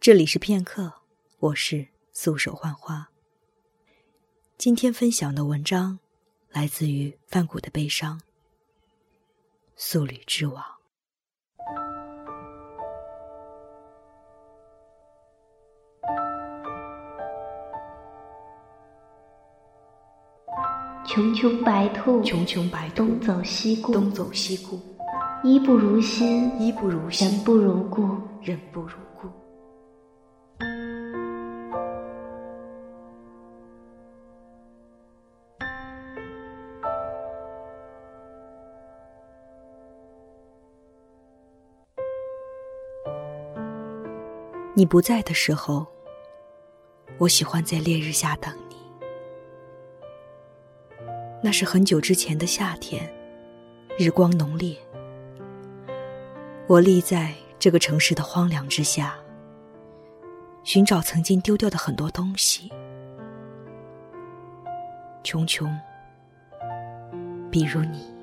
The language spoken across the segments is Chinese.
这里是片刻，我是素手幻花。今天分享的文章来自于范谷的悲伤，《素履之王》。穷穷白兔，穷穷白兔，东走西顾，东走西顾，衣不如新，衣不如新，人不如故，人不如你不在的时候，我喜欢在烈日下等你。那是很久之前的夏天，日光浓烈。我立在这个城市的荒凉之下，寻找曾经丢掉的很多东西，穷穷，比如你。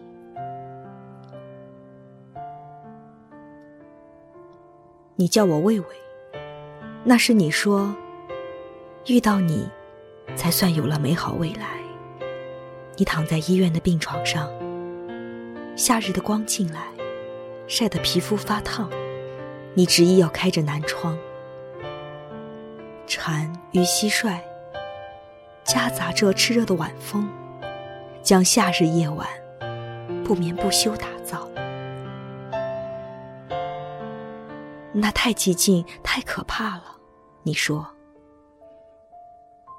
你叫我魏魏。那是你说，遇到你，才算有了美好未来。你躺在医院的病床上，夏日的光进来，晒得皮肤发烫。你执意要开着南窗，蝉与蟋蟀夹杂着炽热的晚风，将夏日夜晚不眠不休打那太寂静，太可怕了。你说：“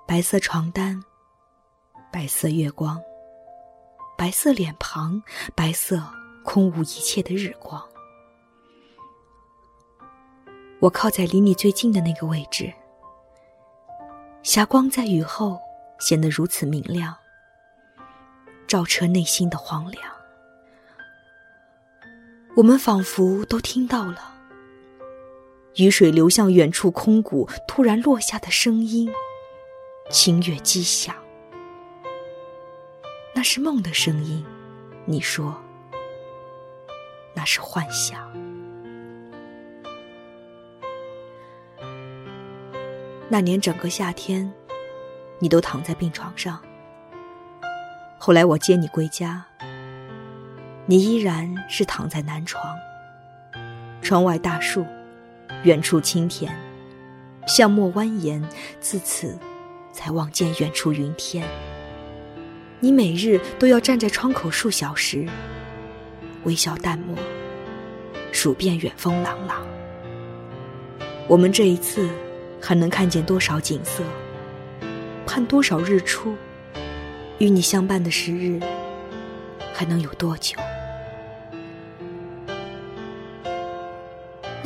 白色床单，白色月光，白色脸庞，白色空无一切的日光。”我靠在离你最近的那个位置，霞光在雨后显得如此明亮，照彻内心的荒凉。我们仿佛都听到了。雨水流向远处空谷，突然落下的声音，清越激响。那是梦的声音，你说，那是幻想。那年整个夏天，你都躺在病床上。后来我接你归家，你依然是躺在南床，窗外大树。远处青田，巷陌蜿蜒，自此才望见远处云天。你每日都要站在窗口数小时，微笑淡漠，数遍远风朗朗。我们这一次还能看见多少景色？盼多少日出？与你相伴的时日还能有多久？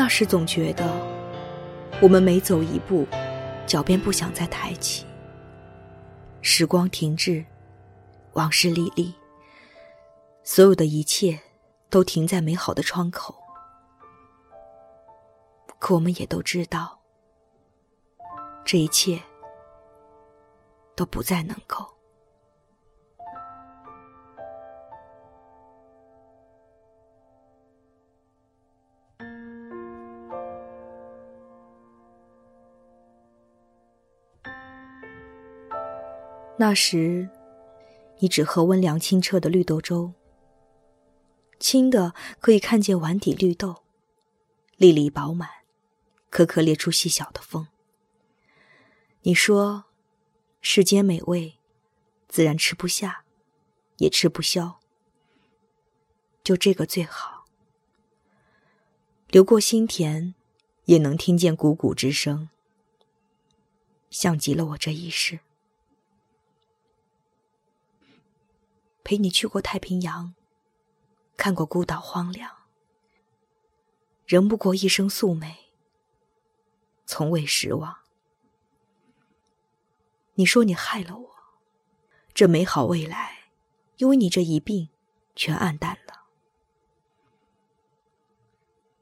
那时总觉得，我们每走一步，脚便不想再抬起。时光停滞，往事历历，所有的一切都停在美好的窗口。可我们也都知道，这一切都不再能够。那时，你只喝温凉清澈的绿豆粥。清的可以看见碗底绿豆，粒粒饱满，颗颗裂出细小的缝。你说，世间美味，自然吃不下，也吃不消。就这个最好。流过心田，也能听见汩汩之声，像极了我这一世。陪你去过太平洋，看过孤岛荒凉，仍不过一生素美，从未失望。你说你害了我，这美好未来，因为你这一病，全暗淡了。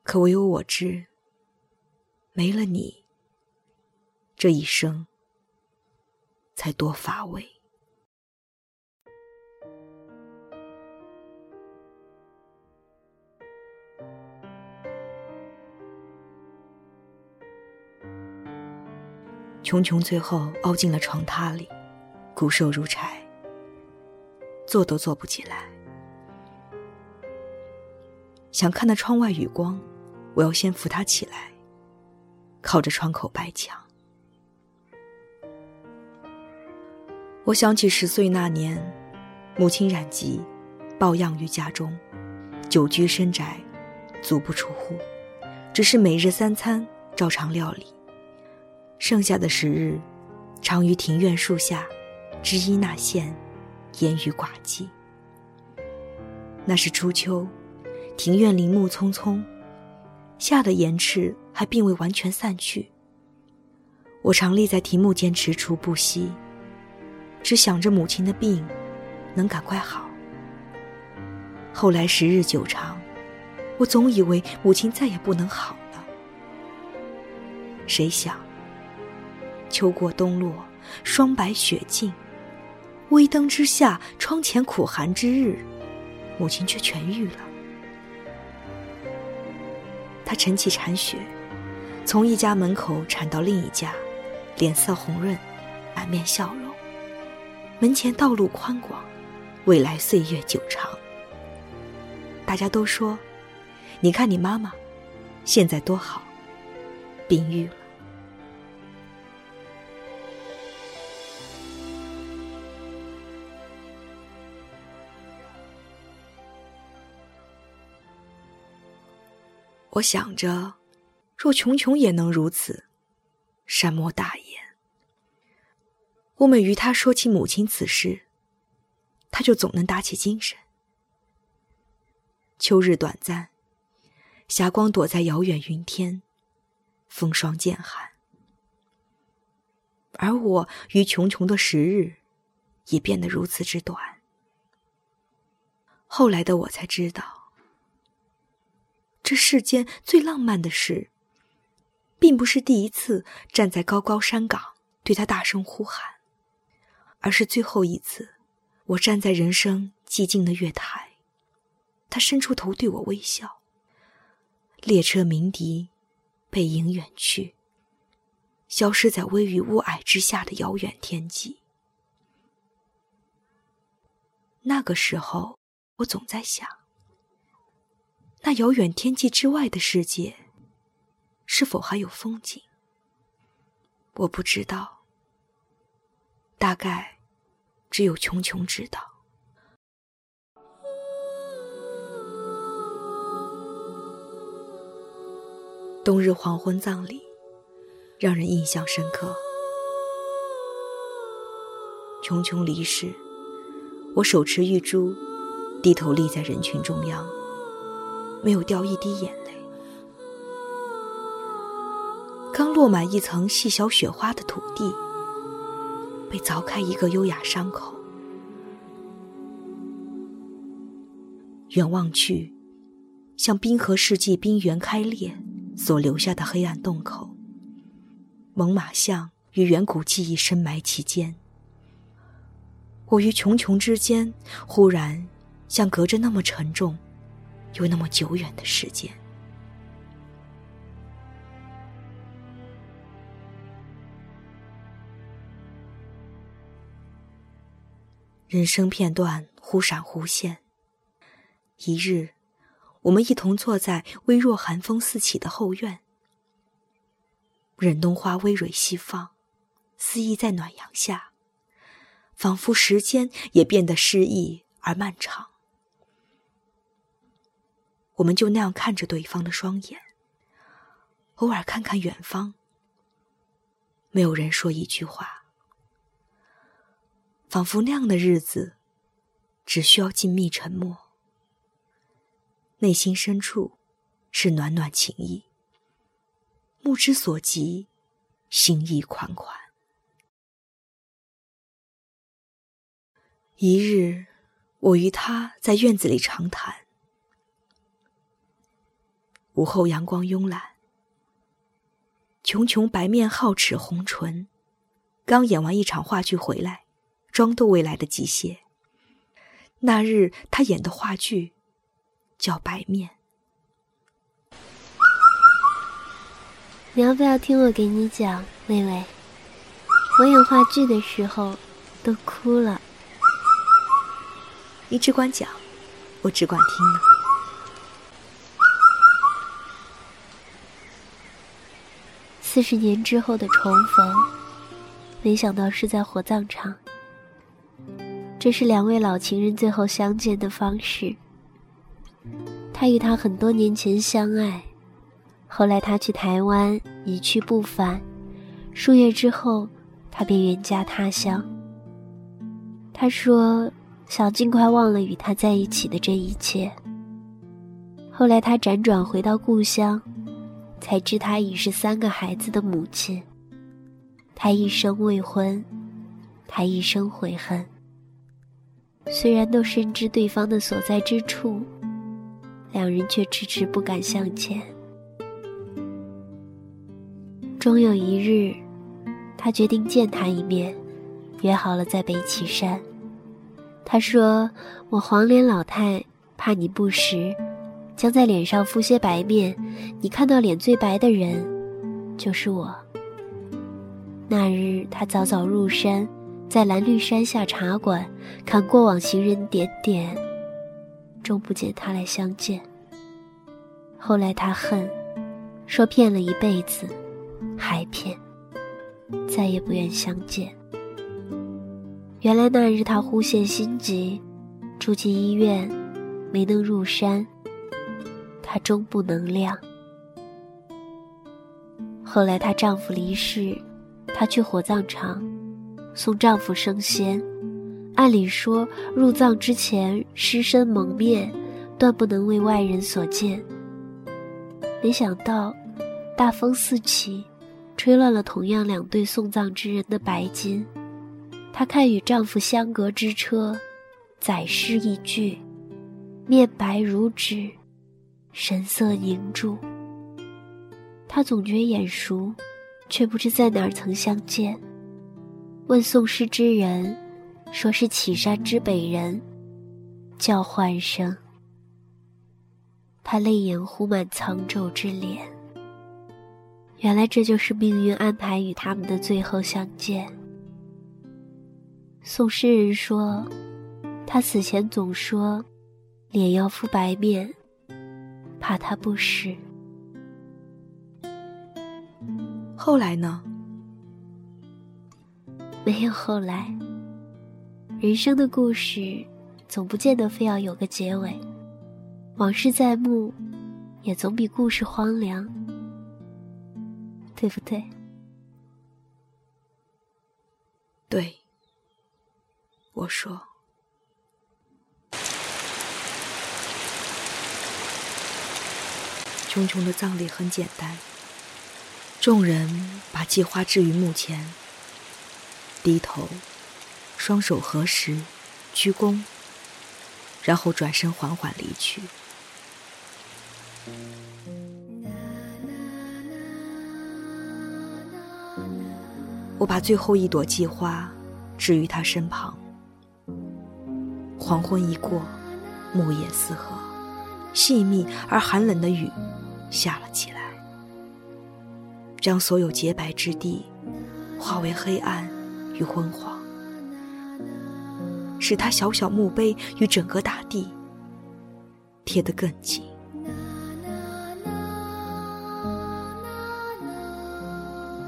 可唯有我知，没了你，这一生才多乏味。琼琼最后凹进了床榻里，骨瘦如柴，坐都坐不起来。想看那窗外雨光，我要先扶他起来，靠着窗口白墙。我想起十岁那年，母亲染疾，抱恙于家中，久居深宅，足不出户，只是每日三餐照常料理。剩下的时日，常于庭院树下，织衣纳线，言语寡寂。那是初秋，庭院林木葱葱，夏的严赤还并未完全散去。我常立在庭木间踟蹰不息，只想着母亲的病能赶快好。后来时日久长，我总以为母亲再也不能好了。谁想？秋过冬落，霜白雪尽，微灯之下，窗前苦寒之日，母亲却痊愈了。她晨起铲雪，从一家门口铲到另一家，脸色红润，满面笑容。门前道路宽广，未来岁月久长。大家都说：“你看你妈妈，现在多好，病愈了。”我想着，若琼琼也能如此，善莫大焉。我每与他说起母亲此事，他就总能打起精神。秋日短暂，霞光躲在遥远云天，风霜渐寒，而我与琼琼的时日也变得如此之短。后来的我才知道。这世间最浪漫的事，并不是第一次站在高高山岗对他大声呼喊，而是最后一次，我站在人生寂静的月台，他伸出头对我微笑。列车鸣笛，背影远去，消失在微雨雾霭之下的遥远天际。那个时候，我总在想。那遥远天际之外的世界，是否还有风景？我不知道，大概只有琼琼知道。冬日黄昏葬礼，让人印象深刻。琼琼离世，我手持玉珠，低头立在人群中央。没有掉一滴眼泪。刚落满一层细小雪花的土地，被凿开一个优雅伤口。远望去，像冰河世纪冰原开裂所留下的黑暗洞口。猛犸象与远古记忆深埋其间。我与穹穹之间，忽然像隔着那么沉重。有那么久远的时间，人生片段忽闪忽现。一日，我们一同坐在微弱寒风四起的后院，忍冬花微蕊西放，肆意在暖阳下，仿佛时间也变得诗意而漫长。我们就那样看着对方的双眼，偶尔看看远方，没有人说一句话，仿佛那样的日子，只需要静谧沉默，内心深处是暖暖情意，目之所及，心意款款。一日，我与他在院子里长谈。午后阳光慵懒，琼琼白面皓齿红唇，刚演完一场话剧回来，妆都未来得及卸。那日她演的话剧叫《白面》，你要不要听我给你讲，妹妹？我演话剧的时候都哭了。你只管讲，我只管听呢。四十年之后的重逢，没想到是在火葬场。这是两位老情人最后相见的方式。他与她很多年前相爱，后来他去台湾一去不返，数月之后，他便远嫁他乡。他说想尽快忘了与他在一起的这一切。后来他辗转回到故乡。才知她已是三个孩子的母亲。她一生未婚，她一生悔恨。虽然都深知对方的所在之处，两人却迟迟不敢向前。终有一日，他决定见她一面，约好了在北岐山。他说：“我黄脸老太怕你不识。”将在脸上敷些白面，你看到脸最白的人，就是我。那日他早早入山，在蓝绿山下茶馆看过往行人点点，终不见他来相见。后来他恨，说骗了一辈子，还骗，再也不愿相见。原来那日他忽现心急，住进医院，没能入山。她终不能亮。后来她丈夫离世，她去火葬场送丈夫升仙。按理说入葬之前尸身蒙面，断不能为外人所见。没想到大风四起，吹乱了同样两对送葬之人的白金。她看与丈夫相隔之车，载尸一具，面白如纸。神色凝住，他总觉眼熟，却不知在哪儿曾相见。问送诗之人，说是岐山之北人，叫唤声。他泪眼糊满苍皱之脸。原来这就是命运安排与他们的最后相见。送诗人说，他死前总说，脸要敷白面。怕他不识。后来呢？没有后来。人生的故事，总不见得非要有个结尾。往事在目，也总比故事荒凉，对不对？对，我说。琼琼的葬礼很简单，众人把祭花置于墓前，低头，双手合十，鞠躬，然后转身缓缓离去。我把最后一朵祭花置于他身旁。黄昏一过，木叶四合，细密而寒冷的雨。下了起来，将所有洁白之地化为黑暗与昏黄，使他小小墓碑与整个大地贴得更紧。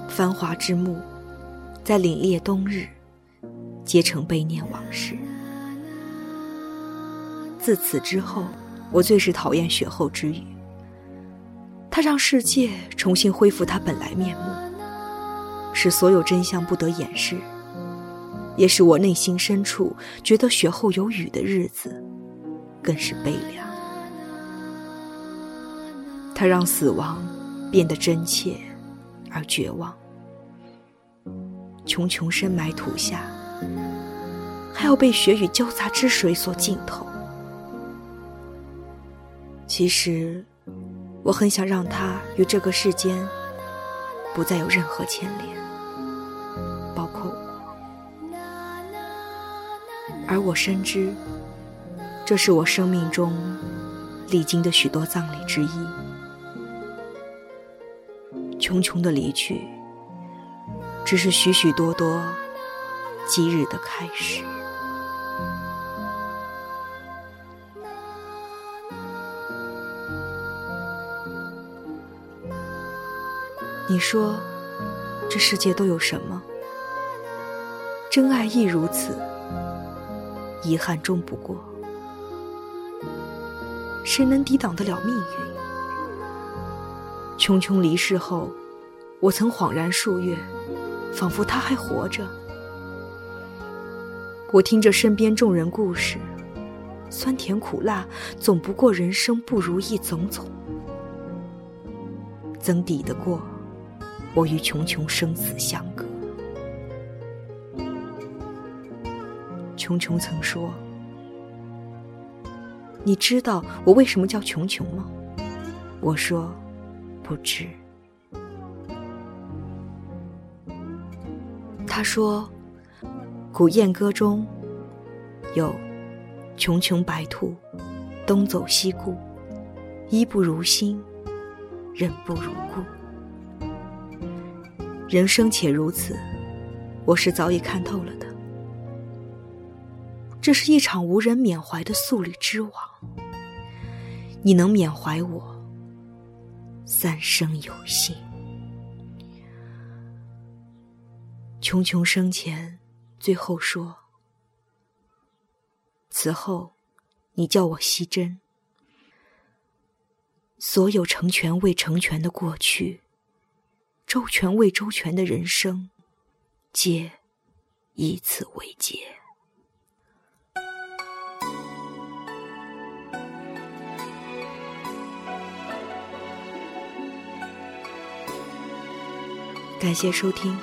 繁华之墓，在凛冽冬日结成悲念往事。自此之后，我最是讨厌雪后之雨。它让世界重新恢复它本来面目，使所有真相不得掩饰，也使我内心深处觉得雪后有雨的日子更是悲凉。它让死亡变得真切而绝望，穷穷深埋土下，还要被雪雨交杂之水所浸透。其实。我很想让他与这个世间不再有任何牵连，包括我。而我深知，这是我生命中历经的许多葬礼之一。穷穷的离去，只是许许多多吉日的开始。你说，这世界都有什么？真爱亦如此，遗憾终不过。谁能抵挡得了命运？琼琼离世后，我曾恍然数月，仿佛他还活着。我听着身边众人故事，酸甜苦辣，总不过人生不如意种种，怎抵得过？我与穷穷生死相隔。穷穷曾说：“你知道我为什么叫穷穷吗？”我说：“不知。”他说：“古燕歌中有‘穷穷白兔，东走西顾，衣不如新，人不如故’。”人生且如此，我是早已看透了的。这是一场无人缅怀的素履之往。你能缅怀我，三生有幸。琼琼生前，最后说：“此后，你叫我惜珍。所有成全未成全的过去。”周全未周全的人生，皆以此为结。感谢收听，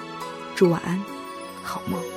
祝晚安，好梦。